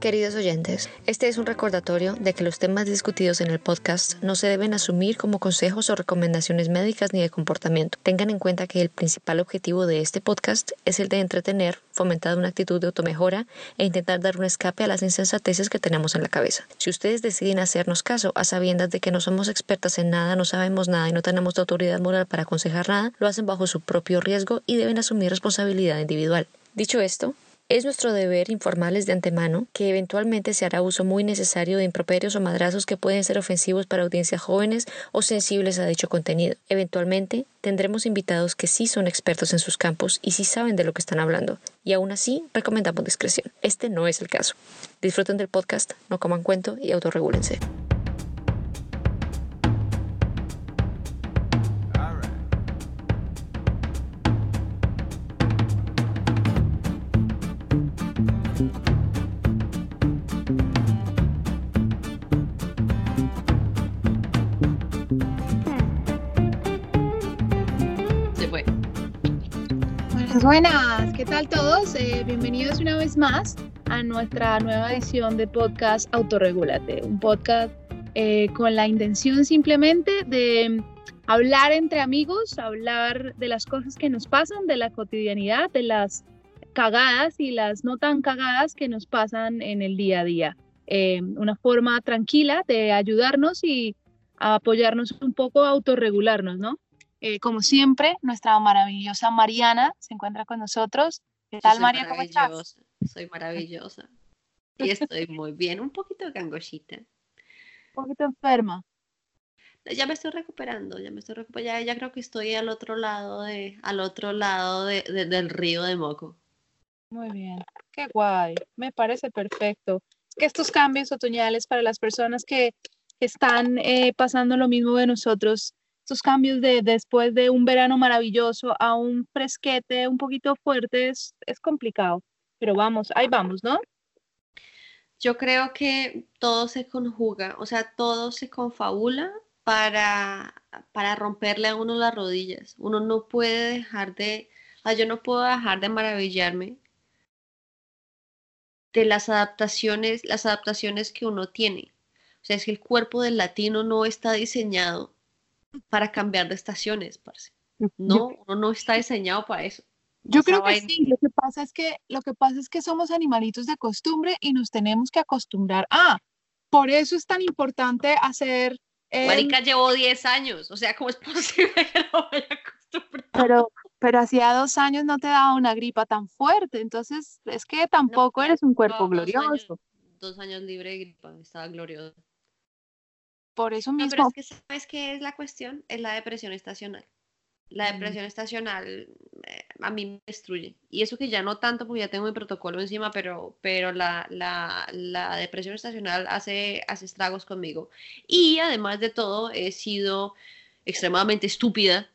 Queridos oyentes, este es un recordatorio de que los temas discutidos en el podcast no se deben asumir como consejos o recomendaciones médicas ni de comportamiento. Tengan en cuenta que el principal objetivo de este podcast es el de entretener, fomentar una actitud de automejora e intentar dar un escape a las insensateces que tenemos en la cabeza. Si ustedes deciden hacernos caso a sabiendas de que no somos expertas en nada, no sabemos nada y no tenemos autoridad moral para aconsejar nada, lo hacen bajo su propio riesgo y deben asumir responsabilidad individual. Dicho esto, es nuestro deber informarles de antemano que eventualmente se hará uso muy necesario de improperios o madrazos que pueden ser ofensivos para audiencias jóvenes o sensibles a dicho contenido. Eventualmente tendremos invitados que sí son expertos en sus campos y sí saben de lo que están hablando, y aún así recomendamos discreción. Este no es el caso. Disfruten del podcast, no coman cuento y autorregúlense. Buenas, ¿qué tal todos? Eh, bienvenidos una vez más a nuestra nueva edición de podcast Autorregúlate, un podcast eh, con la intención simplemente de hablar entre amigos, hablar de las cosas que nos pasan, de la cotidianidad, de las cagadas y las no tan cagadas que nos pasan en el día a día. Eh, una forma tranquila de ayudarnos y apoyarnos un poco a autorregularnos, ¿no? Eh, como siempre, nuestra maravillosa Mariana se encuentra con nosotros. ¿Qué tal, María? ¿Cómo estás? Soy maravillosa. Y estoy muy bien, un poquito gangoshita. Un poquito enferma. Ya me estoy recuperando, ya me estoy recuperando. Ya, creo que estoy al otro lado de, al otro lado de, del río de Moco. Muy bien, qué guay. Me parece perfecto. Que estos cambios otoñales para las personas que están eh, pasando lo mismo de nosotros cambios de después de un verano maravilloso a un fresquete un poquito fuerte es, complicado. Pero vamos, ahí vamos, ¿no? Yo creo que todo se conjuga, o sea, todo se confabula para, para romperle a uno las rodillas. Uno no puede dejar de, yo no puedo dejar de maravillarme de las adaptaciones, las adaptaciones que uno tiene. O sea, es que el cuerpo del latino no está diseñado para cambiar de estaciones, parce. No, uno no está diseñado para eso. Yo creo que sí, lo que pasa es que lo que pasa es que somos animalitos de costumbre y nos tenemos que acostumbrar. Ah, por eso es tan importante hacer eh, Marica llevó 10 años, o sea, ¿cómo es posible que no vaya acostumbrar? Pero, pero hacía dos años no te daba una gripa tan fuerte, entonces es que tampoco eres un cuerpo glorioso. dos años libre de gripa, estaba glorioso. Por eso mismo. pero es que, ¿sabes qué es la cuestión? Es la depresión estacional. La depresión estacional eh, a mí me destruye. Y eso que ya no tanto porque ya tengo mi protocolo encima, pero, pero la, la, la, depresión estacional hace, hace estragos conmigo. Y además de todo, he sido extremadamente estúpida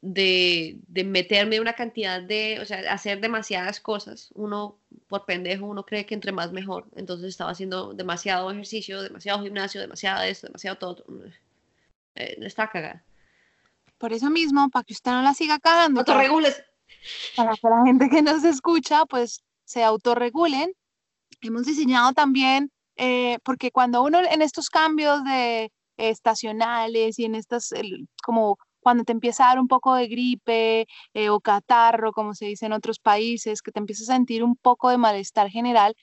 de, de, meterme una cantidad de, o sea, hacer demasiadas cosas. Uno, por pendejo, uno cree que entre más mejor. Entonces estaba haciendo demasiado ejercicio, demasiado gimnasio, demasiado esto, demasiado todo. Eh, está cagada. Por eso mismo, para que usted no la siga cagando. Autorregules. Para que la gente que nos escucha, pues se autorregulen. Hemos diseñado también, eh, porque cuando uno en estos cambios de estacionales y en estas, como cuando te empieza a dar un poco de gripe eh, o catarro, como se dice en otros países, que te empiezas a sentir un poco de malestar general,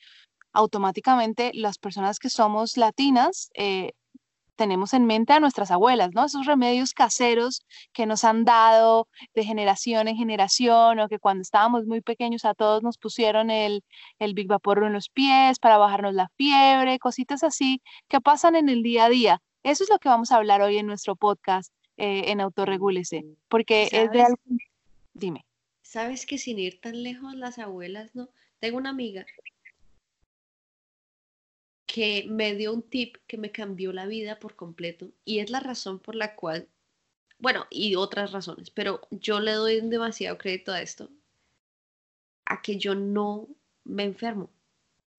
automáticamente las personas que somos latinas eh, tenemos en mente a nuestras abuelas, ¿no? Esos remedios caseros que nos han dado de generación en generación o que cuando estábamos muy pequeños a todos nos pusieron el, el Big Vaporro en los pies para bajarnos la fiebre, cositas así que pasan en el día a día. Eso es lo que vamos a hablar hoy en nuestro podcast. Eh, en autorregúlese, porque es de algo... Dime. ¿Sabes que sin ir tan lejos las abuelas, no? Tengo una amiga que me dio un tip que me cambió la vida por completo y es la razón por la cual, bueno, y otras razones, pero yo le doy demasiado crédito a esto, a que yo no me enfermo.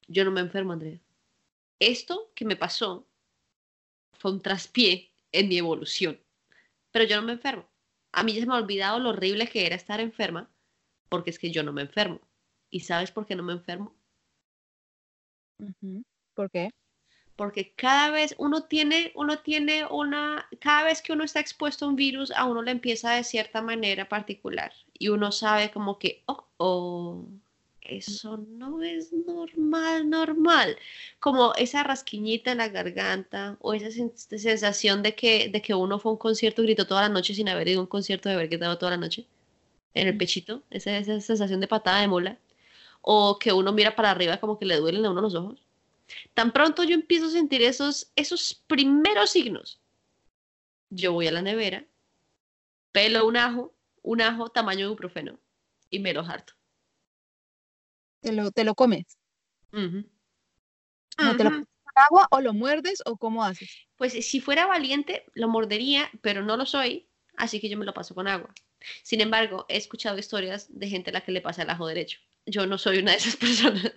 Yo no me enfermo, Andrea. Esto que me pasó fue un traspié en mi evolución pero yo no me enfermo. A mí ya se me ha olvidado lo horrible que era estar enferma, porque es que yo no me enfermo. ¿Y sabes por qué no me enfermo? ¿Por qué? porque cada vez uno tiene, uno tiene una, cada vez que uno está expuesto a un virus, a uno le empieza de cierta manera particular y uno sabe como que, oh, oh, eso no es normal, normal. Como esa rasquiñita en la garganta o esa sen- sensación de que, de que uno fue a un concierto y gritó toda la noche sin haber ido a un concierto de haber gritado toda la noche en el pechito, esa, esa sensación de patada de mola. O que uno mira para arriba como que le duelen a uno los ojos. Tan pronto yo empiezo a sentir esos, esos primeros signos, yo voy a la nevera, pelo un ajo, un ajo tamaño ibuprofeno y me lo harto. ¿Te lo, te lo comes? ¿No te lo con agua o lo muerdes o cómo haces? Pues si fuera valiente, lo mordería, pero no lo soy, así que yo me lo paso con agua. Sin embargo, he escuchado historias de gente a la que le pasa el ajo derecho. Yo no soy una de esas personas.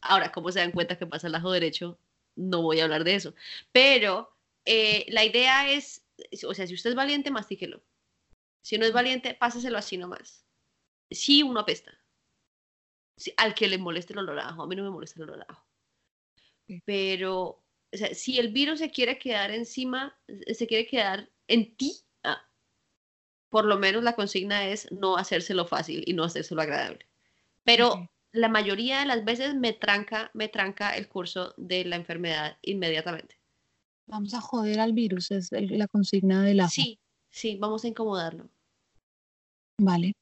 Ahora, ¿cómo se dan cuenta que pasa el ajo derecho? No voy a hablar de eso. Pero eh, la idea es, o sea, si usted es valiente, mastíquelo. Si no es valiente, páseselo así nomás. Sí, uno apesta. Al que le moleste el olor a ajo, a mí no me molesta el olor a ajo. Pero, o sea, si el virus se quiere quedar encima, eh, se quiere quedar en ti, ah, por lo menos la consigna es no hacérselo fácil y no hacérselo agradable. Pero la mayoría de las veces me tranca, me tranca el curso de la enfermedad inmediatamente. Vamos a joder al virus, es la consigna del ajo. Sí, sí, vamos a incomodarlo. Vale,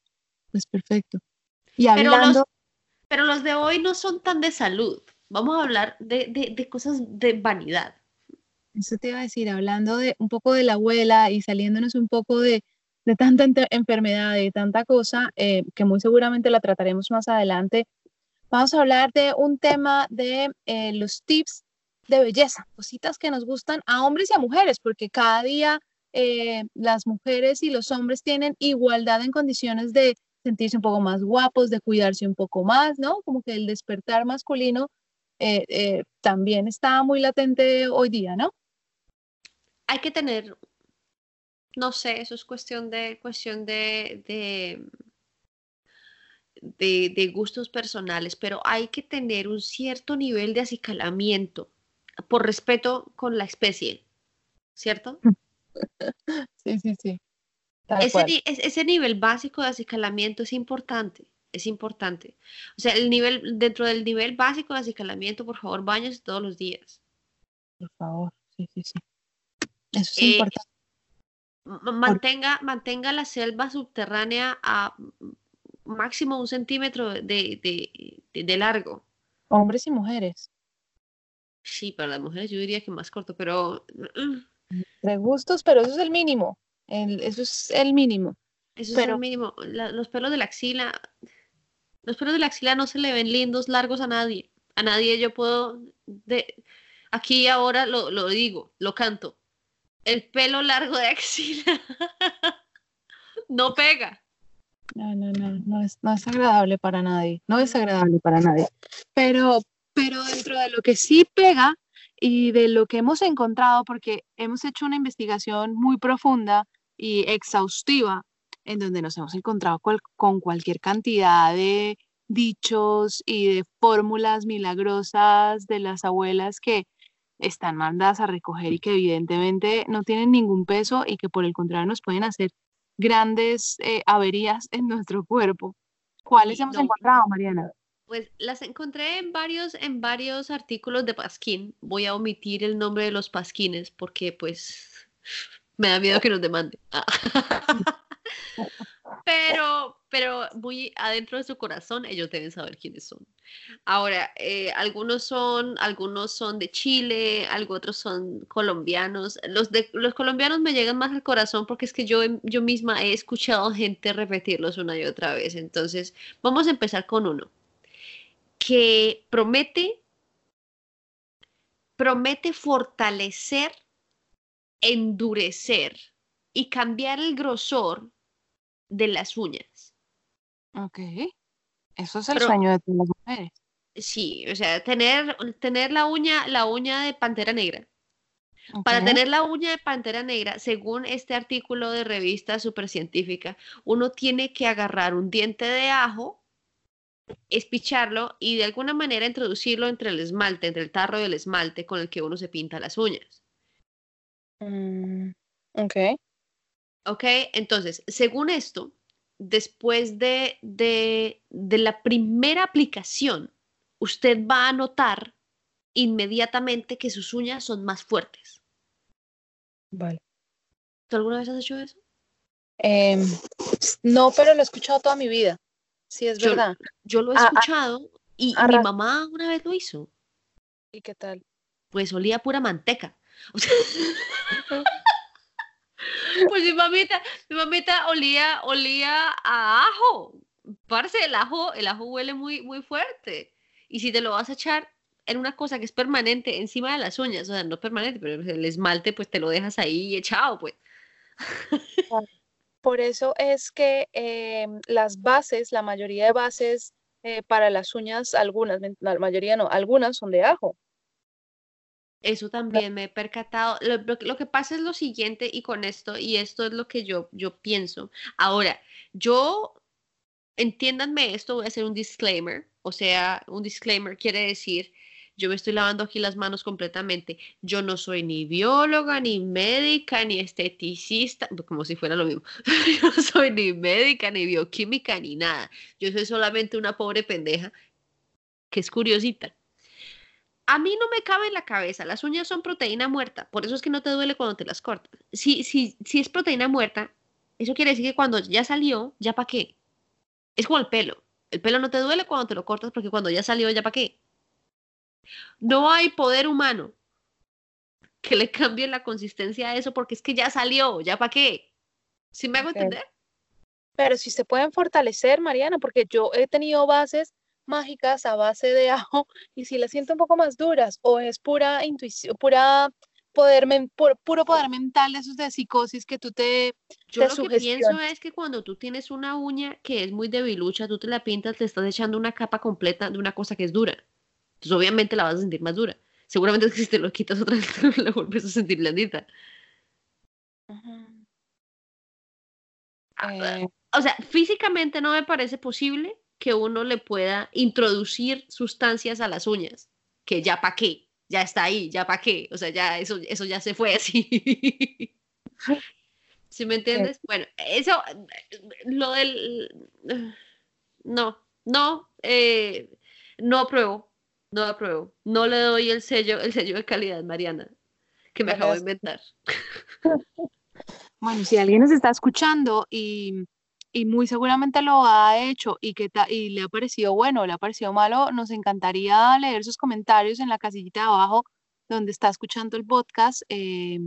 pues perfecto. Y Pero hablando, los, pero los de hoy no son tan de salud. Vamos a hablar de, de, de cosas de vanidad. eso te iba a decir, hablando de un poco de la abuela y saliéndonos un poco de, de tanta enfermedad y tanta cosa, eh, que muy seguramente la trataremos más adelante, vamos a hablar de un tema de eh, los tips de belleza, cositas que nos gustan a hombres y a mujeres, porque cada día eh, las mujeres y los hombres tienen igualdad en condiciones de sentirse un poco más guapos, de cuidarse un poco más, ¿no? Como que el despertar masculino eh, eh, también está muy latente hoy día, ¿no? Hay que tener, no sé, eso es cuestión de, cuestión de, de, de, de gustos personales, pero hay que tener un cierto nivel de acicalamiento por respeto con la especie, ¿cierto? Sí, sí, sí. Ese, ese nivel básico de acicalamiento es importante, es importante. O sea, el nivel, dentro del nivel básico de acicalamiento, por favor, bañes todos los días. Por favor, sí, sí, sí. Eso es Eh, importante. Mantenga, mantenga la selva subterránea a máximo un centímetro de, de- de- de largo. Hombres y mujeres. Sí, para las mujeres yo diría que más corto, pero mm, De gustos, pero eso es el mínimo. El- eso es el mínimo. eso es el mínimo. La- los pelos de la axila, los pelos de la axila no se le ven lindos, largos a nadie. A nadie yo puedo, de, aquí y ahora lo, lo digo, lo canto. El pelo largo de axila no pega. No, no, no, no es, no es agradable para nadie. No es agradable para nadie. Pero, pero dentro de lo que sí pega y de lo que hemos encontrado, porque hemos hecho una investigación muy profunda y exhaustiva, en donde nos hemos encontrado cual- con cualquier cantidad de dichos y de fórmulas milagrosas de las abuelas que están mandadas a recoger y que evidentemente no tienen ningún peso y que por el contrario nos pueden hacer grandes eh, averías en nuestro cuerpo. ¿Cuáles Sí, hemos no. encontrado, Mariana? Pues las encontré en varios, en varios artículos de Pasquín. Voy a omitir el nombre de los pasquines porque pues me da miedo que nos demande. Ah. Pero, pero muy adentro de su corazón, ellos deben saber quiénes son. Ahora, eh, algunos son, algunos son de Chile, algo otros son colombianos. Los de los colombianos me llegan más al corazón porque es que yo, yo misma he escuchado gente repetirlos una y otra vez. Entonces, vamos a empezar con uno que promete, promete fortalecer, endurecer y cambiar el grosor de las uñas. Ok. Eso es el Pero- sueño de todas las mujeres. Sí, o sea, tener, tener la uña, la uña de pantera negra. Para tener la uña de pantera negra, según este artículo de revista supercientífica, uno tiene que agarrar un diente de ajo es picharlo y de alguna manera introducirlo entre el esmalte, entre el tarro del esmalte con el que uno se pinta las uñas. Mm, ok. Ok, entonces, según esto, después de, de, de la primera aplicación, usted va a notar inmediatamente que sus uñas son más fuertes. Vale. ¿Tú alguna vez has hecho eso? Em, no, pero lo he escuchado toda mi vida. Sí, es Yo- verdad. Yo lo he Ah, ah, escuchado y mi mamá una vez lo hizo. ¿Y qué tal? Pues olía pura manteca. Pues mi mamita, mi mamita olía, olía a ajo. Parce, el ajo, el ajo huele muy, muy fuerte. Y si te lo vas a echar en una cosa que es permanente encima de las uñas, o sea, no permanente, pero el esmalte, pues te lo dejas ahí echado, pues. Por eso es que em, las bases, la mayoría de bases eh, para las uñas, algunas, la mayoría no, algunas son de ajo. Eso también me he percatado. Lo, lo- lo que pasa es lo siguiente y con esto, y esto es lo que yo, yo pienso. Ahora, yo, entiéndanme esto, voy a hacer un disclaimer. O sea, un disclaimer quiere decir, yo me estoy lavando aquí las manos completamente. Yo no soy ni bióloga, ni médica, ni esteticista, como si fuera lo mismo. Yo no soy ni médica, ni bioquímica, ni nada. Yo soy solamente una pobre pendeja que es curiosita. A mí no me cabe en la cabeza, las uñas son proteína muerta, por eso es que no te duele cuando te las cortas. Si, si, si es proteína muerta, eso quiere decir que cuando ya salió, ¿ya para qué? Es como el pelo. El pelo no te duele cuando te lo cortas porque cuando ya salió, ¿ya para qué? No hay poder humano que le cambie la consistencia a eso porque es que ya salió, ¿ya para qué? ¿Sí me hago entender? Pero si se pueden fortalecer, Mariana, porque yo he tenido bases mágicas a base de ajo y si las siento un poco más duras o es pura intuición, pura poder, pu- puro poder mental de esos de psicosis que tú te... Yo lo que pienso es que cuando tú tienes una uña que es muy debilucha, tú te la pintas, te estás echando una capa completa de una cosa que es dura. Entonces obviamente la vas a sentir más dura. Seguramente es que si te lo quitas otra vez la vuelves a sentir blandita. Eh, O sea, físicamente no me parece posible que uno le pueda introducir sustancias a las uñas. Que ya pa' qué, ya está ahí, ya pa' qué. O sea, ya eso, eso ya se fue así. ¿Sí me entiendes? Bueno, eso, lo del... No, no, eh, no apruebo, no apruebo. No le doy el sello, el sello de calidad, Mariana, que me acabo de inventar. Bueno, si alguien nos está escuchando y, y muy seguramente lo ha hecho y que y le ha parecido bueno o le ha parecido malo, nos encantaría leer sus comentarios en la casillita de abajo donde está escuchando el podcast. eh,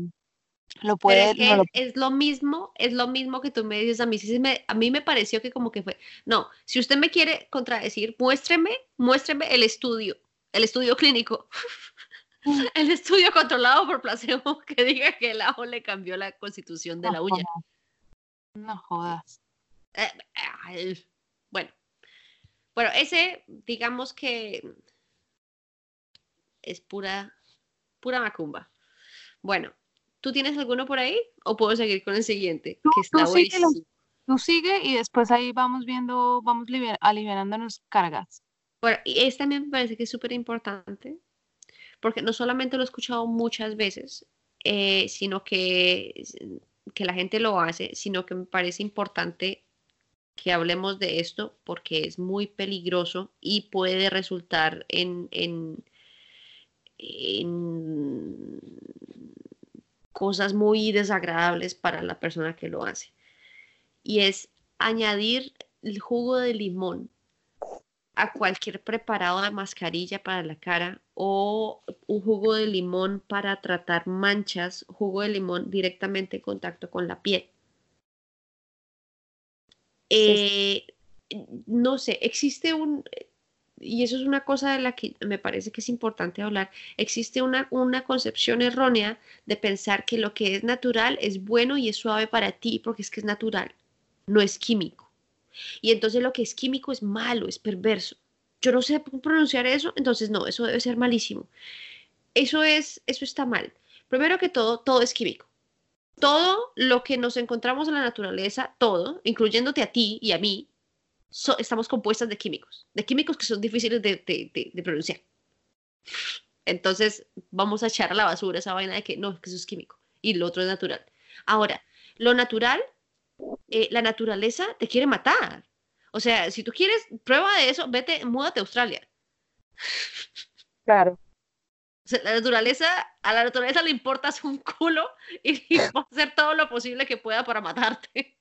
lo puede, es que no lo- es, lo mismo, es lo mismo que tú me dices a mí. Sí me- a mí me pareció que como que fue. No, si usted me quiere contradecir, muéstreme, muéstreme el estudio, el estudio clínico, el estudio controlado por placebo que diga que el ajo le cambió la constitución de no la uña. jodas. No jodas. Eh, bueno, bueno, ese, digamos que es pura, pura macumba. Bueno, ¿tú tienes alguno por ahí? ¿O puedo seguir con el siguiente? Tú- Que está tú buenísimo. Tú sigue y después ahí vamos viendo, vamos liber- aliviándonos cargas. Bueno, y este también me parece que es súper importante, porque no solamente lo he escuchado muchas veces, eh, sino que, que la gente lo hace, sino que me parece importante que hablemos de esto porque es muy peligroso y puede resultar en, en, en cosas muy desagradables para la persona que lo hace. Y es añadir el jugo de limón a cualquier preparado de mascarilla para la cara o un jugo de limón para tratar manchas, jugo de limón directamente en contacto con la piel. Eh, no sé, existe un, y eso es una cosa de la que me parece que es importante hablar, existe una, una concepción errónea de pensar que lo que es natural es bueno y es suave para ti porque es que es natural, no es químico. Y entonces lo que es químico es malo, es perverso. Yo no sé pronunciar eso, entonces no, eso debe ser malísimo. Eso es, eso está mal. Primero que todo, todo es químico. Todo lo que nos encontramos en la naturaleza, todo, incluyéndote a ti y a mí, estamos compuestas de químicos, de químicos que son difíciles de, pronunciar. Entonces vamos a echar a la basura esa vaina de que no, que eso es químico y lo otro es natural. Ahora, lo natural, eh, la naturaleza te quiere matar. O sea, si tú quieres prueba de eso, vete, múdate a Australia. Claro. La naturaleza, a la naturaleza le importas un culo y, y va a hacer todo lo posible que pueda para matarte.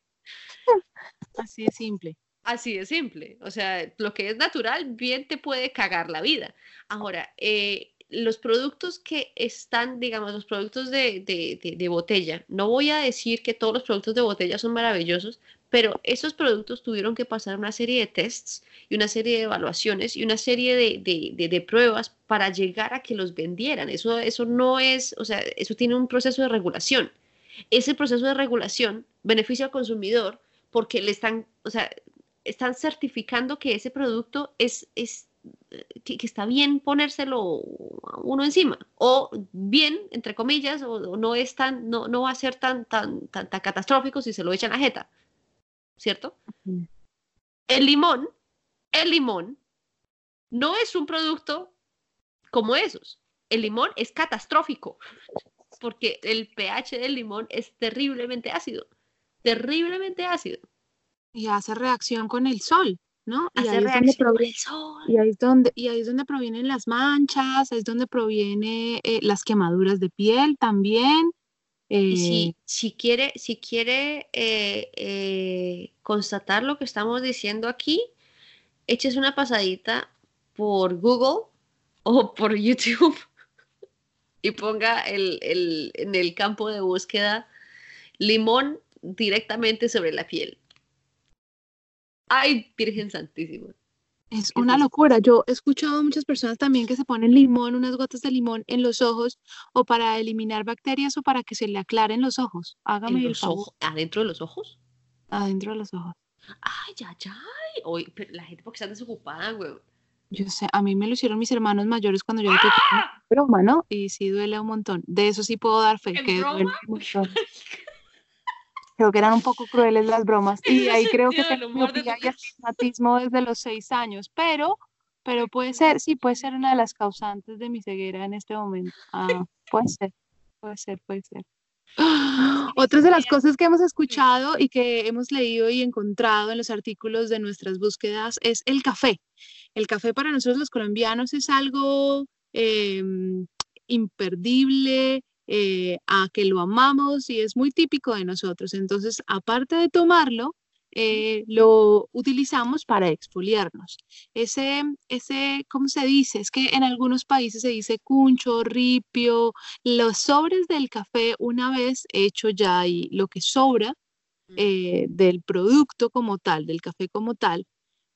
Así de simple. Así de simple. O sea, lo que es natural bien te puede cagar la vida. Ahora, eh, los productos que están, digamos, los productos de, de, de, botella, no voy a decir que todos los productos de botella son maravillosos, pero esos productos tuvieron que pasar una serie de tests y una serie de evaluaciones y una serie de, pruebas para llegar a que los vendieran. Eso, eso no es, o sea, eso tiene un proceso de regulación. Ese proceso de regulación beneficia al consumidor porque le están, o sea, están certificando que ese producto es, es que, está bien ponérselo uno encima o bien entre comillas o, no es tan no, no va a ser tan, tan tan tan catastrófico si se lo echan a jeta cierto el limón el limón no es un producto como esos. El limón es catastrófico porque el pH del limón es terriblemente ácido terriblemente ácido. Y hace reacción con el sol, ¿no? y ahí, y ahí, es donde, y ahí es donde provienen las manchas, es donde provienen eh, las quemaduras de piel también. y si, eh, si, quiere, si quiere eh, constatar lo que estamos diciendo aquí, eches una pasadita por Google o por YouTube y ponga el, el, en el campo de búsqueda limón directamente sobre la piel Ay, Virgen Santísima. Es una locura. Yo he escuchado a muchas personas también que se ponen limón, unas gotas de limón en los ojos o para eliminar bacterias o para que se le aclaren los ojos. Hágame el favor. ¿Adentro de los ojos? Adentro de los ojos. Ay, ya, ya. Oye, pero la gente porque está desocupada, güey. Yo sé, a mí me lo hicieron mis hermanos mayores cuando yo era ¡Ah! broma, ¿no? Y sí duele un montón. De eso sí puedo dar fe, que duele un montón. creo que eran un poco crueles las bromas y ahí creo que tengo y astigmatismo desde los seis años, pero, pero puede ser, sí, puede ser una de las causantes de mi ceguera en este momento. Ah, puede ser, puede ser, puede ser. Otras de las cosas que hemos escuchado y que hemos leído y encontrado en los artículos de nuestras búsquedas es el café. El café para nosotros los colombianos es algo em, imperdible, eh, a que lo amamos y es muy típico de nosotros. Entonces, aparte de tomarlo, eh, lo utilizamos para exfoliarnos. Ese, ese, ¿cómo se dice? Es que en algunos países se dice cuncho, ripio, los sobres del café una vez hecho ya y lo que sobra eh, del producto como tal, del café como tal,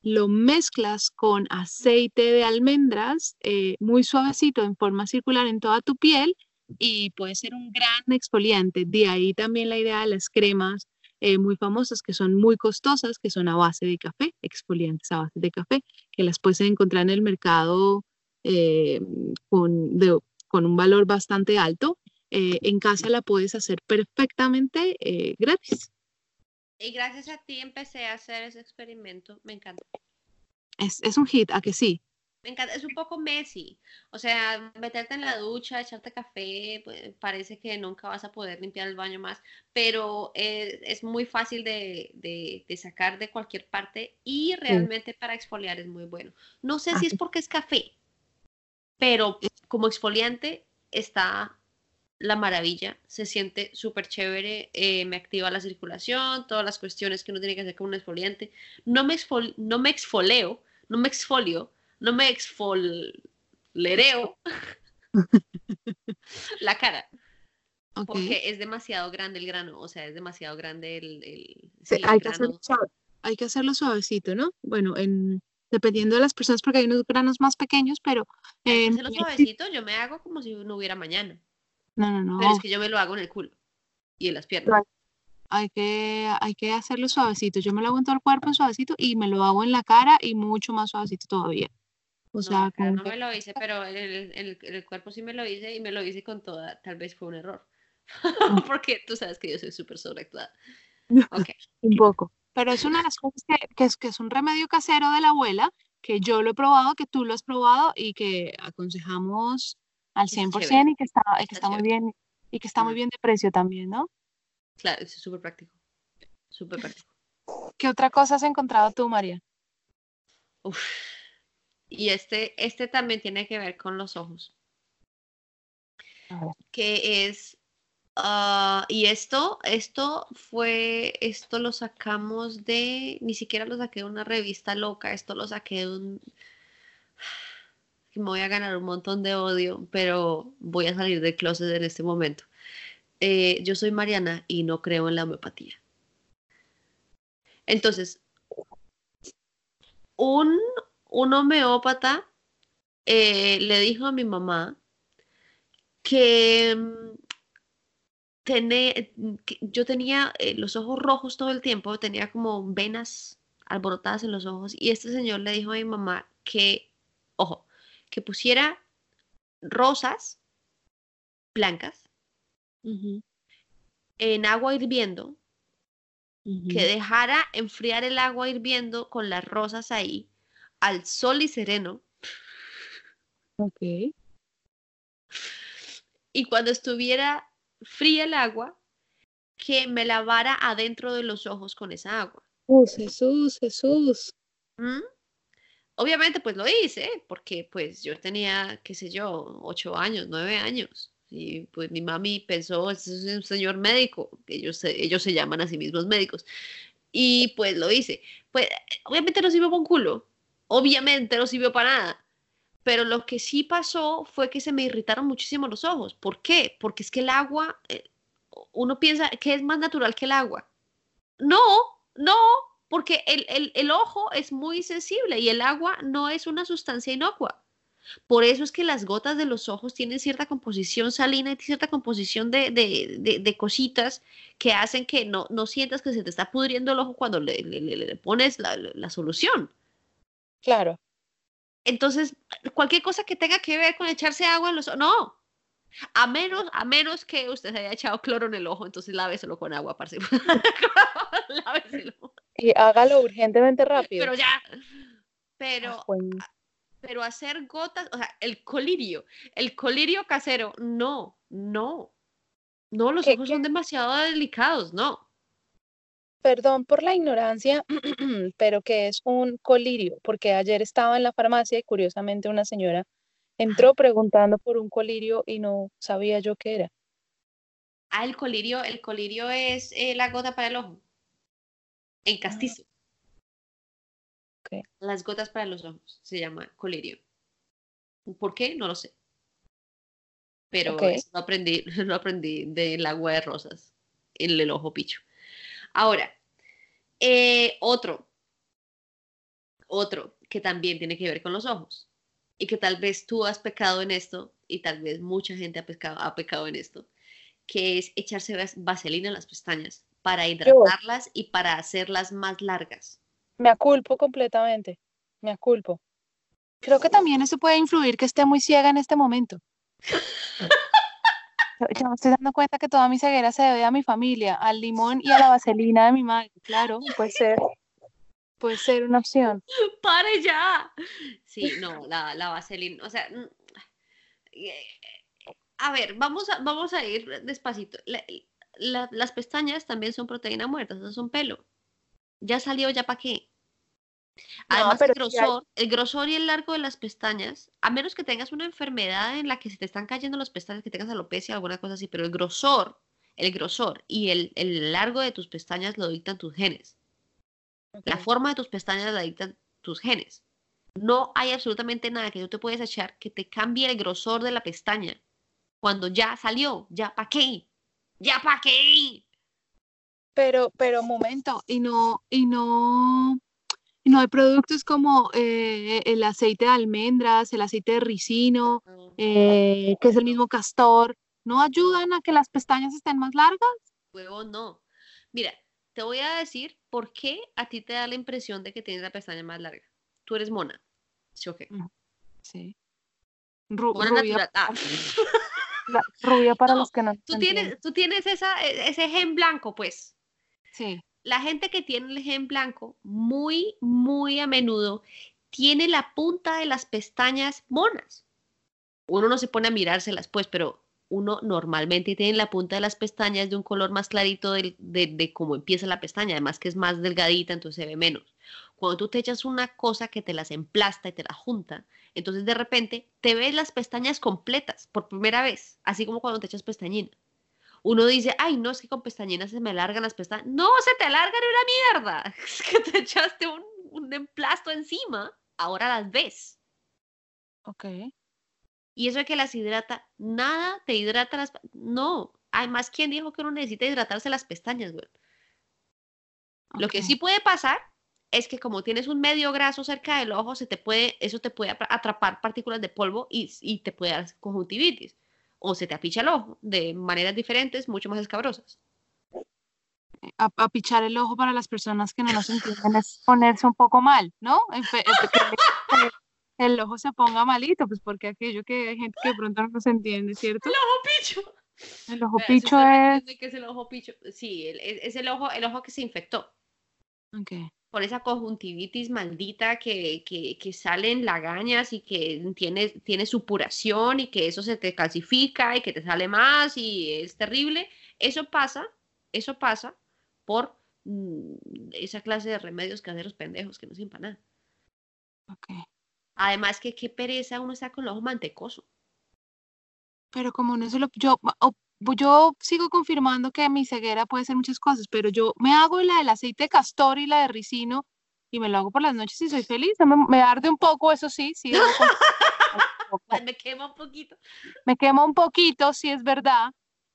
lo mezclas con aceite de almendras muy suavecito en forma circular en toda tu piel y puede ser un gran exfoliante. De ahí también la idea de las cremas eh, muy famosas que son muy costosas, que son a base de café, exfoliantes a base de café, que las puedes encontrar en el mercado eh, con, con, un valor bastante alto. Eh, en casa la puedes hacer perfectamente gratis. Y gracias a ti empecé a hacer ese experimento, me encanta. Es, es un hit, ¿a que sí? Me encanta, es un poco messy. O sea, meterte en la ducha, echarte café, pues, parece que nunca vas a poder limpiar el baño más, pero es, muy fácil de, de, sacar de cualquier parte y realmente para exfoliar es muy bueno. No sé si es porque es café, pero como exfoliante está la maravilla, se siente súper chévere, eh, me activa la circulación, todas las cuestiones que uno tiene que hacer con un exfoliante. No me, no me exfoleo, no me exfolio, no me exfolereo la cara. Porque es demasiado grande el grano, o sea, es demasiado grande el, hay, Que hacerlo hay que hacerlo suavecito, ¿no? Bueno, en, dependiendo de las personas, porque hay unos granos más pequeños, pero... Eh, hacerlo suavecito, yo me hago como si no hubiera mañana. No, no, no. Pero es que yo me lo hago en el culo y en las piernas. Hay que, hay que hacerlo suavecito. Yo me lo hago en todo el cuerpo suavecito y me lo hago en la cara y mucho más suavecito todavía. O sea, no, me lo hice, pero el, el, el, cuerpo sí me lo hice y me lo hice con toda, tal vez fue un error. Porque tú sabes que yo soy súper sobreactuada. Ok. un poco. pero es una de las cosas que, que es, que es un remedio casero de la abuela, que yo lo he probado, que tú lo has probado y que aconsejamos al Está 100% chévere. y que está, y que Está está muy bien y que está muy Mm. bien de precio también, ¿no? Claro, es súper práctico. Súper práctico. ¿Qué otra cosa has encontrado tú, María? Uf. Y este, este también tiene que ver con los ojos. Que es ah, y esto esto fue esto lo sacamos de ni siquiera lo saqué de una revista loca esto lo saqué de un que me voy a ganar un montón de odio pero voy a salir del closet en este momento. Eh, yo soy Mariana y no creo en la homeopatía. Entonces un un homeópata eh, le dijo a mi mamá que, mm, tené- que yo tenía eh, los ojos rojos todo el tiempo, tenía como venas alborotadas en los ojos y este señor le dijo a mi mamá que, ojo, que pusiera rosas blancas en agua hirviendo, que dejara enfriar el agua hirviendo con las rosas ahí al sol y sereno Ok. y cuando estuviera fría el agua, que me lavara adentro de los ojos con esa agua. Jesús, Jesús, Jesús. ¿Mm? Obviamente, pues lo hice, porque pues yo tenía, qué sé yo, ocho años, nueve años. Y pues mi mami pensó, "Este es un señor médico, que ellos, se- ellos se llaman a sí mismos médicos. Y pues lo hice. Pues obviamente no sirvió para un culo, obviamente no sirvió para nada. Pero lo que sí pasó fue que se me irritaron muchísimo los ojos. ¿Por qué? Porque es que el agua, eh, uno piensa que es más natural que el agua. No, no, porque el, el- el ojo es muy sensible y el agua no es una sustancia inocua. Por eso es que las gotas de los ojos tienen cierta composición salina y cierta composición de, de- de- cositas que hacen que no, no sientas que se te está pudriendo el ojo cuando le, le- pones la solución. Claro. Entonces, cualquier cosa que tenga que ver con echarse agua en los ojos, no. A menos, a menos que usted se haya echado cloro en el ojo, entonces láveselo con agua, parce. Láveselo. Y hágalo urgentemente rápido. Pero ya. Pero, Ah, pero hacer gotas, o sea, el colirio, el colirio casero, no, no. No, los ¿Qué- ojos qué? son demasiado delicados, no. Perdón por la ignorancia, pero que es un colirio, porque ayer estaba en la farmacia y curiosamente una señora entró preguntando por un colirio y no sabía yo qué era. Ah, el colirio, el colirio es eh, la gota para el ojo. En castizo. Ok. Las gotas para los ojos se llama colirio. ¿Por qué? No lo sé. Pero Ok. eso lo aprendí, lo aprendí del agua de rosas en el ojo picho. Ahora, eh, otro, otro que también tiene que ver con los ojos y que tal vez tú has pecado en esto y tal vez mucha gente ha pecado, ha pecado en esto, que es echarse vas- vaselina en las pestañas para hidratarlas y para hacerlas más largas. Me aculpo completamente, me aculpo. Creo que también eso puede influir que esté muy ciega en este momento. Yo, me estoy dando cuenta que toda mi ceguera se debe a mi familia, al limón y a la vaselina de mi madre. Claro, puede ser, puede ser una opción. ¡Pare ya! Sí, no, la, la vaselina, o sea, mm, eh, a ver, vamos a, vamos a ir despacito. La- la- las pestañas también son proteína muerta, esas son pelo. Ya salió, ¿ya para qué? Además, el hay- grosor, el grosor y el largo de las pestañas, a menos que tengas una enfermedad en la que se te están cayendo las pestañas, que tengas alopecia o alguna cosa así, pero el grosor, el grosor y el, el largo de tus pestañas lo dictan tus genes. La forma de tus pestañas la dictan tus genes. No hay absolutamente nada que tú te puedes echar que te cambie el grosor de la pestaña cuando ya salió. ¿Ya para qué? ¿Ya para qué? Pero, pero momento, y no, y no, no hay productos como eh, el aceite de almendras, el aceite de ricino, eh, que es el mismo castor, ¿no ayudan a que las pestañas estén más largas? Huevo, no. Mira, te voy a decir por qué a ti te da la impresión de que tienes la pestaña más larga. Tú eres mona. ¿Sí o qué? Sí. Ru- Mona rubia. Ah, la- rubia para No, los que no tú entienden. tienes, tú tienes esa, e- ese gen blanco, pues. Sí, la gente que tiene el gen blanco, muy, muy a menudo, tiene la punta de las pestañas monas. Uno no se pone a mirárselas, pues, pero uno normalmente tiene la punta de las pestañas de un color más clarito de, de, cómo empieza la pestaña, además que es más delgadita, entonces se ve menos. Cuando tú te echas una cosa que te las emplasta y te la junta, entonces de repente te ves las pestañas completas por primera vez, así como cuando te echas pestañina. Uno dice, ay, no, es que con pestañina se me alargan las pestañas. No, se te alargan una mierda. Es que te echaste un, un emplasto encima, ahora las ves. Ok. Y eso de que las hidrata, nada te hidrata las... No, además, ¿quién dijo que uno necesita hidratarse las pestañas, güey? Lo que sí puede pasar es que como tienes un medio graso cerca del ojo, se te puede, eso te puede atrapar partículas de polvo y, y te puede dar conjuntivitis. O se te apicha el ojo de maneras diferentes, mucho más escabrosas. Apichar el ojo para las personas que no nos entienden es ponerse un poco mal, ¿no? el ojo se ponga malito, pues porque aquello que hay gente que de pronto no se entiende, ¿cierto? El ojo picho. El ojo picho es... ¿Qué es el ojo picho? Sí, es, el ojo, el ojo que se infectó. Okay. Por esa conjuntivitis maldita que, que, que salen lagañas y que tiene, tiene supuración y que eso se te calcifica y que te sale más y es terrible. Eso pasa, eso pasa por mm, esa clase de remedios caseros pendejos que no sirven para nada. Okay. Además que qué pereza uno está con el ojo mantecoso. Pero como no se lo... Yo, yo sigo confirmando que mi ceguera puede ser muchas cosas, pero yo me hago la del aceite de castor y la de ricino y me lo hago por las noches y soy feliz. Me, arde un poco, eso sí, sí. me quema un poquito. Me quema un poquito, sí es verdad,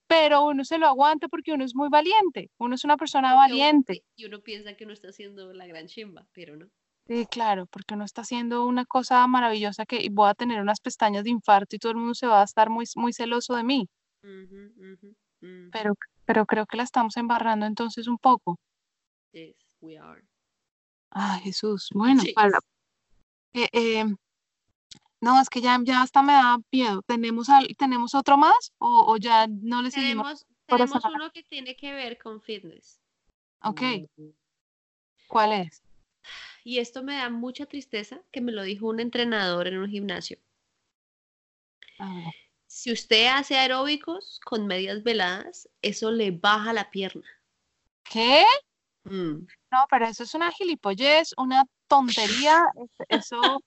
pero uno se lo aguanta porque uno es muy valiente, uno es una persona valiente. Y uno piensa que uno está haciendo la gran chimba, pero no. Sí, claro, porque uno está haciendo una cosa maravillosa que voy a tener unas pestañas de infarto y todo el mundo se va a estar muy, muy celoso de mí. Pero, pero creo que la estamos embarrando entonces un poco. Yes, we are. Ay, Jesús. Bueno, para, eh, eh, no, es que ya, ya hasta me da miedo. ¿Tenemos, ¿tenemos otro más o, ya no le seguimos? Tenemos, tenemos uno que tiene que ver con fitness. Ok. ¿Cuál es? y esto me da mucha tristeza, que me lo dijo un entrenador en un gimnasio. Si usted hace aeróbicos con medias veladas, eso le baja la pierna. ¿Qué? Mm. No, pero eso es una gilipollez, una tontería. Eso, o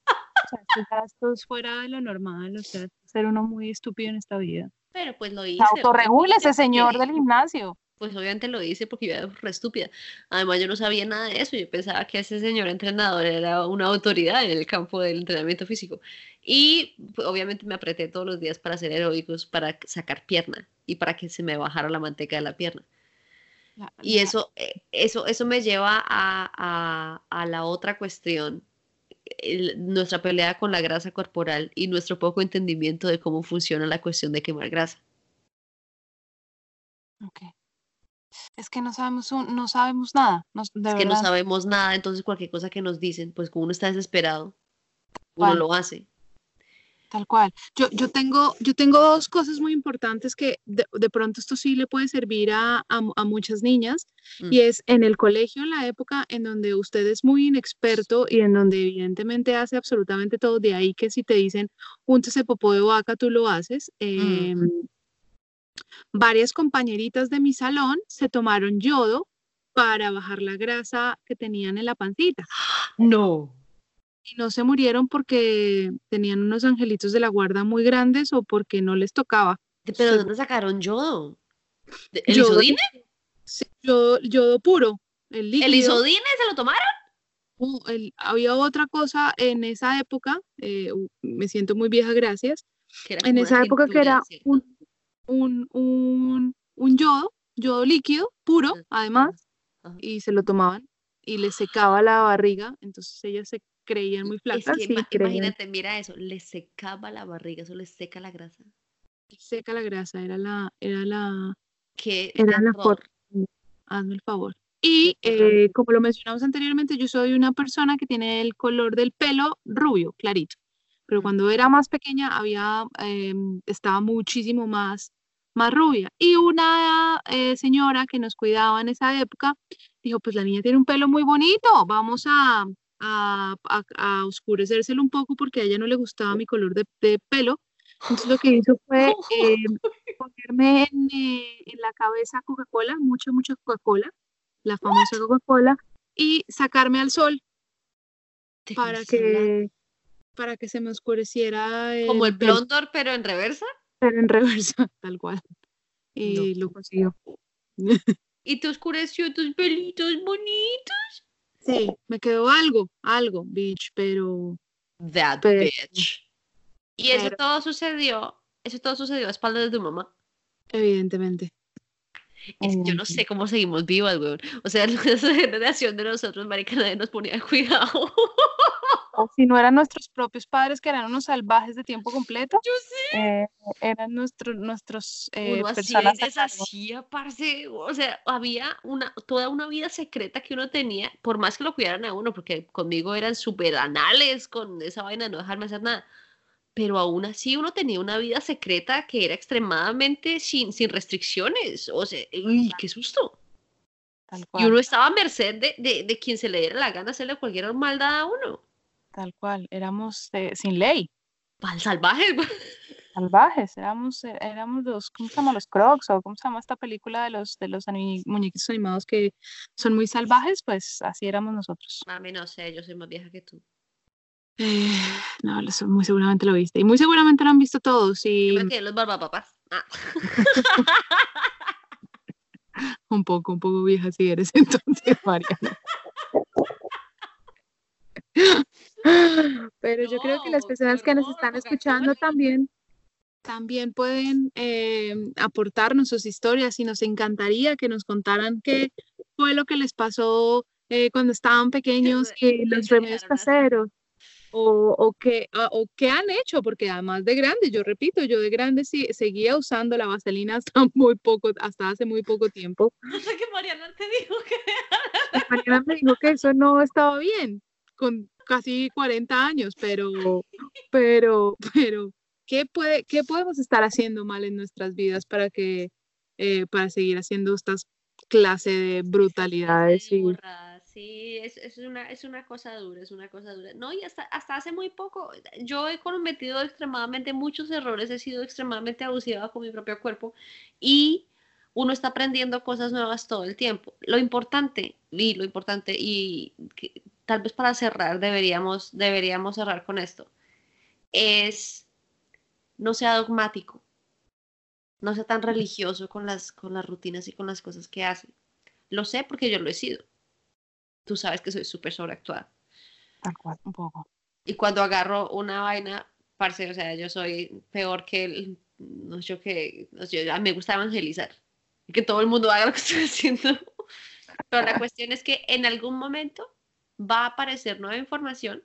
sea, esto es fuera de lo normal, o sea, ser uno muy estúpido en esta vida. Pero pues lo hice. Autorregule ese señor del gimnasio pues obviamente lo hice porque yo era re estúpida. Además, yo no sabía nada de eso. Yo pensaba que ese señor entrenador era una autoridad en el campo del entrenamiento físico. Y pues, obviamente me apreté todos los días para hacer aeróbicos, para sacar pierna y para que se me bajara la manteca de la pierna. y eso, eh, eso, eso me lleva a, a, a la otra cuestión, nuestra pelea con la grasa corporal y nuestro poco entendimiento de cómo funciona la cuestión de quemar grasa. Okay es que no sabemos, no sabemos nada. es que no sabemos nada, entonces cualquier cosa que nos dicen, pues como uno está desesperado, uno lo hace. Tal cual. Yo, yo, tengo, yo tengo dos cosas muy importantes que de, pronto esto sí le puede servir a, a, muchas niñas mm. y es en el colegio, en la época en donde usted es muy inexperto y en donde evidentemente hace absolutamente todo, de ahí que si te dicen júntese popó de vaca, tú lo haces. Eh, Varias compañeritas de mi salón se tomaron yodo para bajar la grasa que tenían en la pancita. No. Y no se murieron porque tenían unos angelitos de la guarda muy grandes o porque no les tocaba. ¿Pero de dónde sacaron yodo? ¿El isodine? Sí, yodo, puro. El, líquido. ¿El isodine se lo tomaron? había otra cosa en esa época, eh, me siento muy vieja, gracias. En esa época que era un, un, un, un yodo, yodo líquido, puro, además, y se lo tomaban y les secaba la barriga, entonces ellas se creían muy flacas. imagínate, mira eso, les secaba la barriga, eso les seca la grasa. Seca la grasa, era la, era la, que era la Hazme el favor. Y eh, como lo mencionamos anteriormente, yo soy una persona que tiene el color del pelo rubio, clarito pero cuando era más pequeña había, em, estaba muchísimo más, más rubia. Y una eh, señora que nos cuidaba en esa época dijo, pues la niña tiene un pelo muy bonito, vamos a, a, a, oscurecérselo un poco porque a ella no le gustaba mi color de, de pelo. Entonces lo que hizo fue eh, ponerme en, eh, en, la cabeza Coca-Cola, mucha, mucha Coca-Cola, la famosa Coca-Cola, y sacarme al sol para que, para que se me oscureciera. El Como el blondor, pero en reversa. Pero en reversa, tal cual. Y lo consiguió. ¿Y te oscureció tus pelitos bonitos? Sí, me quedó algo, algo, bitch, pero. That bitch. Y eso todo sucedió, eso todo sucedió a espaldas de tu mamá. Evidentemente. Es yo no sé cómo seguimos vivas, weón. O sea, la generación de nosotros, marica, nadie nos ponía cuidado. O si no eran nuestros propios padres, que eran unos salvajes de tiempo completo. Yo sí. Eh, eran nuestros, nuestros eh, uno personas. Hacía y deshacía, parce. O sea, había una, toda una vida secreta que uno tenía, por más que lo cuidaran a uno, porque conmigo eran súper anales con esa vaina de no dejarme hacer nada pero aún así uno tenía una vida secreta que era extremadamente sin, sin restricciones. O sea, uy, qué susto. Y uno estaba a merced de, de, de, quien se le diera la gana hacerle cualquier maldad a uno. Tal cual, éramos eh, sin ley. Salvajes. Salvajes, éramos, eh, éramos los, ¿cómo se llama? Los Crocs, o ¿cómo se llama esta película de los, de los muñequitos animados que son muy salvajes? Pues así éramos nosotros. A mí no sé, yo soy más vieja que tú. Eh, no, muy seguramente lo viste. Y muy seguramente lo han visto todos. Y... Yo que los barbapapás. Ah. un poco, un poco vieja si eres entonces, Mariana. Pero yo creo que las personas que nos están escuchando también, también pueden eh, aportarnos sus historias y nos encantaría que nos contaran qué fue lo que les pasó eh, cuando estaban pequeños, que los remedios caseros o, o, que, ah, o qué han hecho, porque además de grande, yo repito, yo de grande sí, seguía usando la vaselina hasta muy poco, hasta hace muy poco tiempo. Hasta que Mariana te dijo que... Mariana me dijo que eso no estaba bien, con casi 40 años, pero, pero, pero, ¿qué, puede, qué podemos estar haciendo mal en nuestras vidas para que, eh, para seguir haciendo estas clase de brutalidades y Sí, es, es, una, es una cosa dura, es una cosa dura. No, y hasta, hasta hace muy poco, yo he cometido extremadamente muchos errores, he sido extremadamente abusiva con mi propio cuerpo y uno está aprendiendo cosas nuevas todo el tiempo. Lo importante, y lo importante, y tal vez para cerrar deberíamos, deberíamos cerrar con esto, es no sea dogmático, no sea tan religioso con las, con las rutinas y con las cosas que hace. Lo sé porque yo lo he sido tú sabes que soy súper sobreactuada. Tal cual, un poco. Y cuando agarro una vaina, parce, o sea, yo soy peor que el, no sé qué, no me gusta evangelizar. Y que todo el mundo haga lo que estoy haciendo. Pero la cuestión es que en algún momento va a aparecer nueva información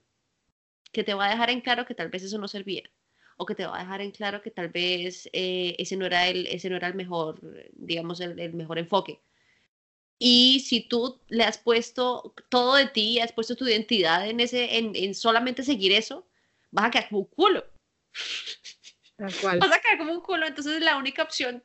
que te va a dejar en claro que tal vez eso no servía o que te va a dejar en claro que tal vez eh, ese, no era el, ese no era el mejor, digamos, el, el mejor enfoque. Y si tú le has puesto todo de ti, has puesto tu identidad en, ese, en, en solamente seguir eso, vas a quedar como un culo. Vas a quedar como un culo. Entonces la única opción,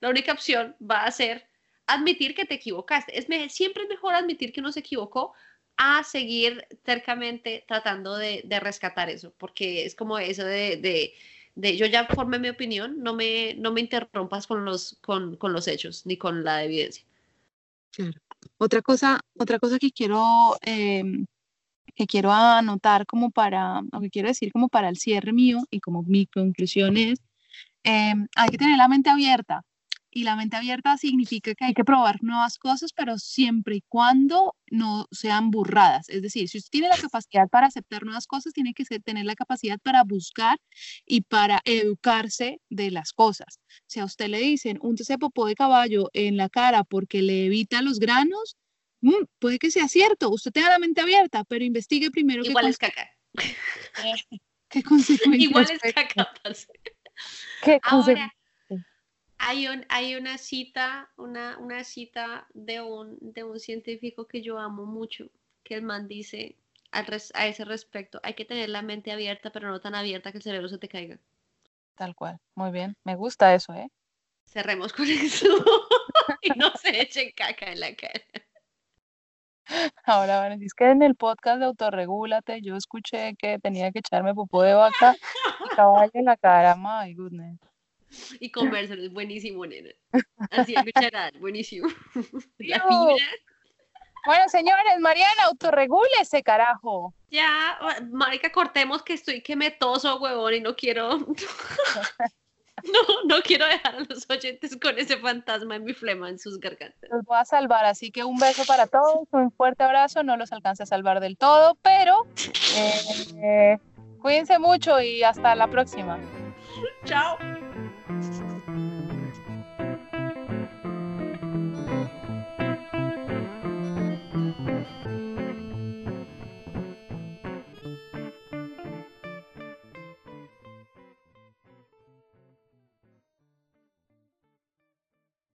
la única opción va a ser admitir que te equivocaste. Es siempre es mejor admitir que uno se equivocó a seguir cercamente tratando de, de rescatar eso, porque es como eso de, de, de, yo ya formé mi opinión, no me, no me interrumpas con los, con, con los hechos ni con la evidencia. Claro. Otra cosa, otra cosa que quiero, em, que quiero anotar como para, o que quiero decir como para el cierre mío y como mi conclusión es, em, hay que tener la mente abierta y la mente abierta significa que hay que probar nuevas cosas, pero siempre y cuando no sean burradas. Es decir, si usted tiene la capacidad para aceptar nuevas cosas, tiene que tener la capacidad para buscar y para educarse de las cosas. Si a usted le dicen un popó de caballo en la cara porque le evita los granos, mm, puede que sea cierto. Usted tenga la mente abierta, pero investigue primero. Igual es caca. ¿Qué consecuencias? Igual es caca. ¿Qué consecuencias? Hay, un, hay una cita, una, una cita de un, de un científico que yo amo mucho, que el man dice a ese respecto, hay que tener la mente abierta, pero no tan abierta que el cerebro se te caiga. Tal cual, muy bien, me gusta eso, ¿eh? Cerremos con eso y no se echen caca en la cara. Ahora a decir que en el podcast de Autorregúlate yo escuché que tenía que echarme popó de vaca y caballo en la cara. My goodness. Y comérselo, es buenísimo, nena. Así cucharadas, buenísimo. La fibra. Bueno, señores, Mariana, autorregúlese, carajo. Ya, marica, cortemos que estoy que me toso, huevón, y no quiero... No, no quiero dejar a los oyentes con ese fantasma en mi flema en sus gargantas. Los voy a salvar, así que un beso para todos, un fuerte abrazo. No los alcance a salvar del todo, pero eh, cuídense mucho y hasta la próxima. Chao.